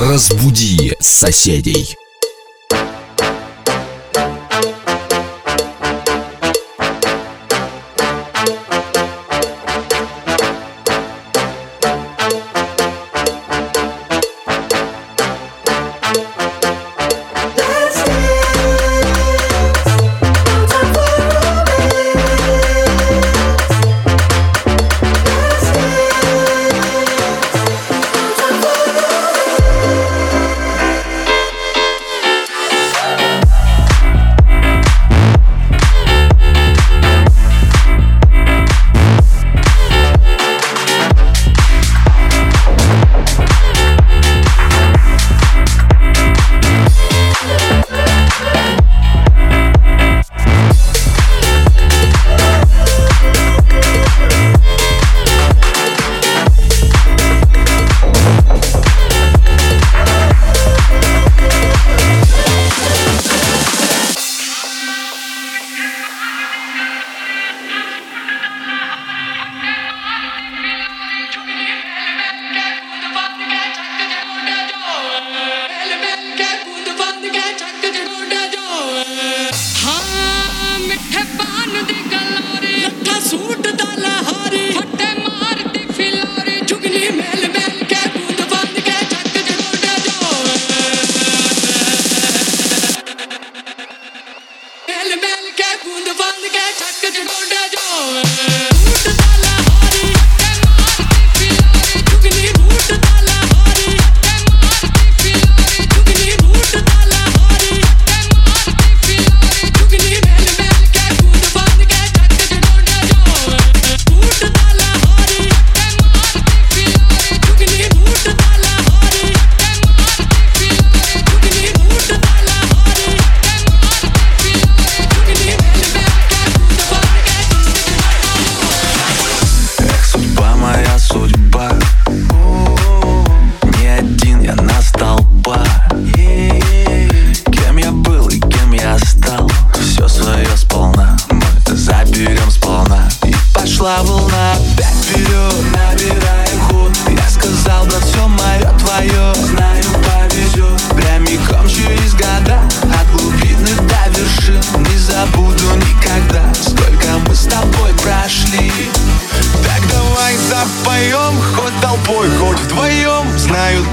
Разбуди соседей.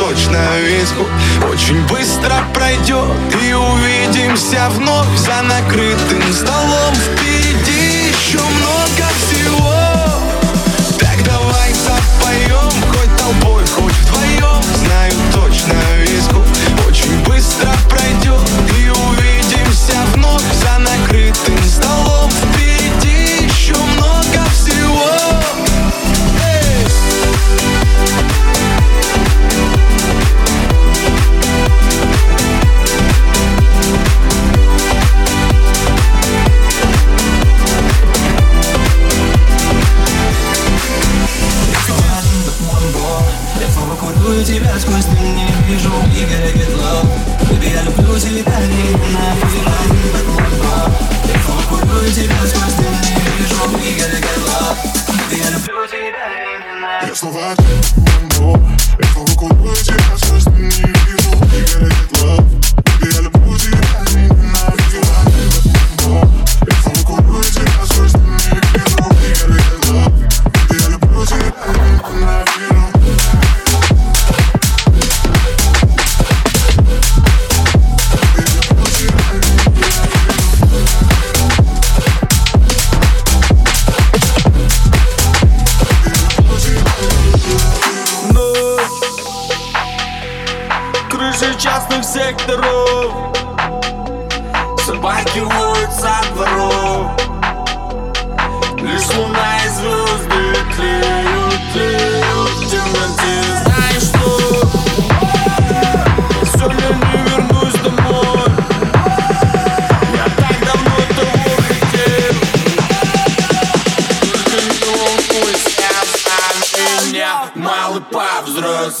точно виску. Очень быстро пройдет и увидимся вновь За накрытым столом. Впереди еще много всего. Так давай запоем, хоть толпой, хоть вдвоем. Знаю точно виску. Очень быстро пройдет и увидимся вновь За накрытым стал и повзрослел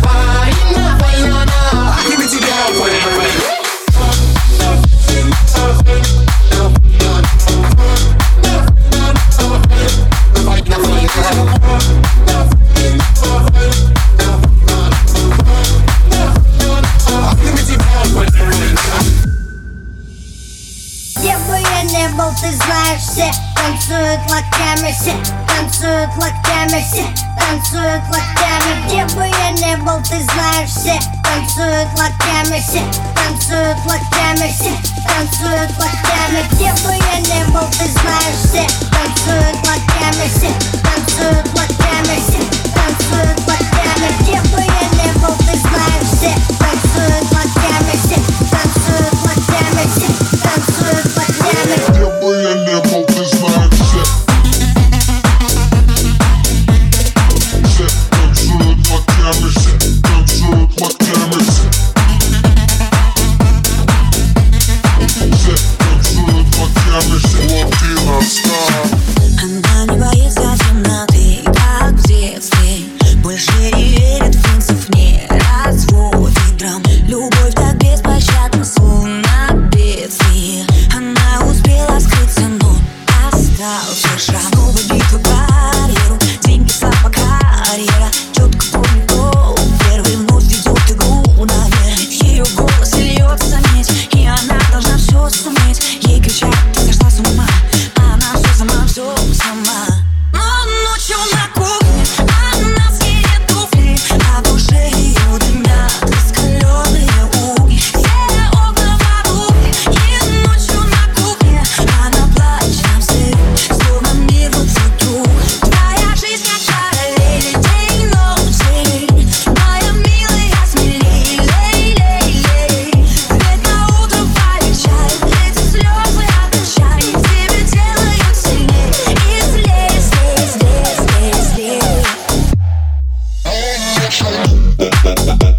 altı zlerse Ben soğuklak demirse Ben soğuklak demirse Ben soğuklak demirse Bu yeni altı zlerse Ben soğuklak demirse Ben soğuklak demirse Ben soğuklak demirse Bu yeni altı zlerse Ben soğuklak demirse Ben soğuklak demirse Ben soğuklak demirse Bu yeni altı zlerse Ben soğuklak Танцуют под нами, танцуют под нами Я бы я не был, суметь Ей кричат, ты сошла с ума, Shalom.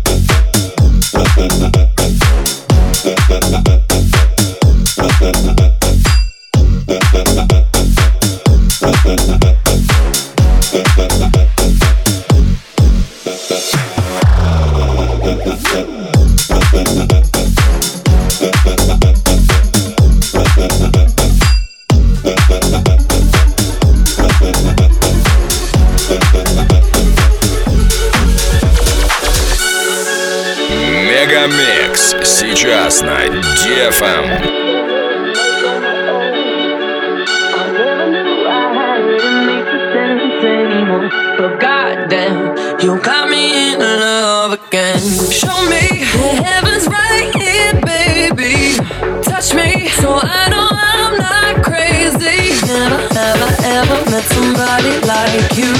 But goddamn, you got me in love again. Show me the heaven's right here, baby. Touch me so I know I'm not crazy. Never, ever, ever met somebody like you.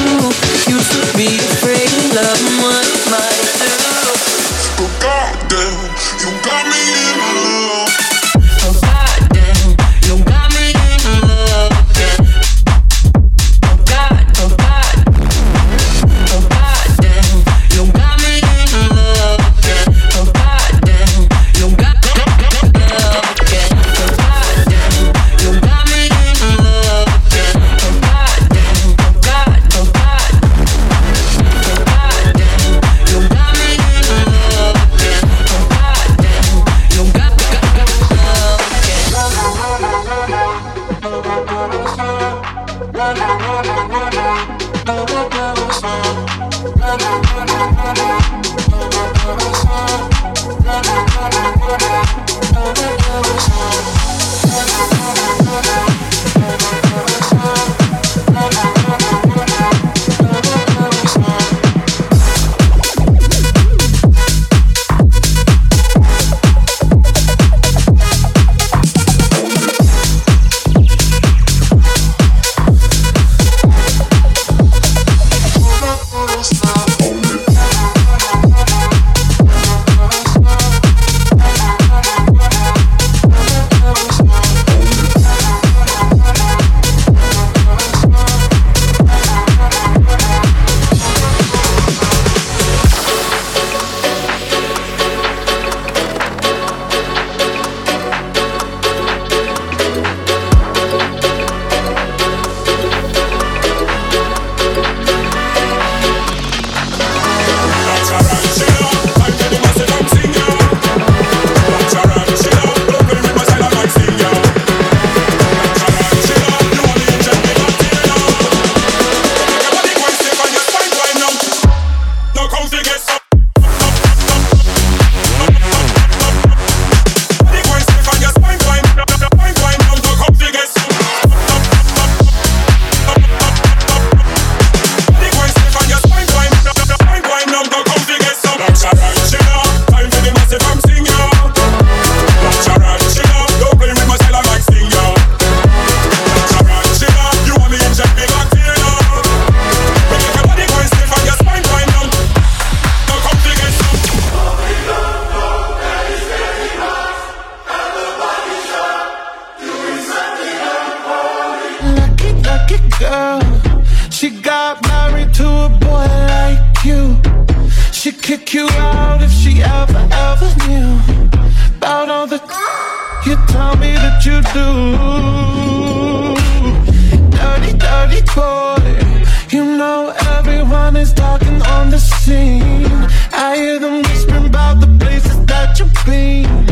Used to be afraid of love. I hear them whispering about the places that you've been.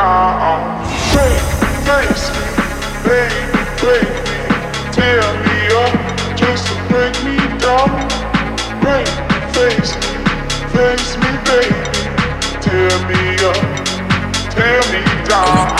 Break, me, break me, tear me up, just to break me down. Break, face me, face me, baby, tear me up, tear me down.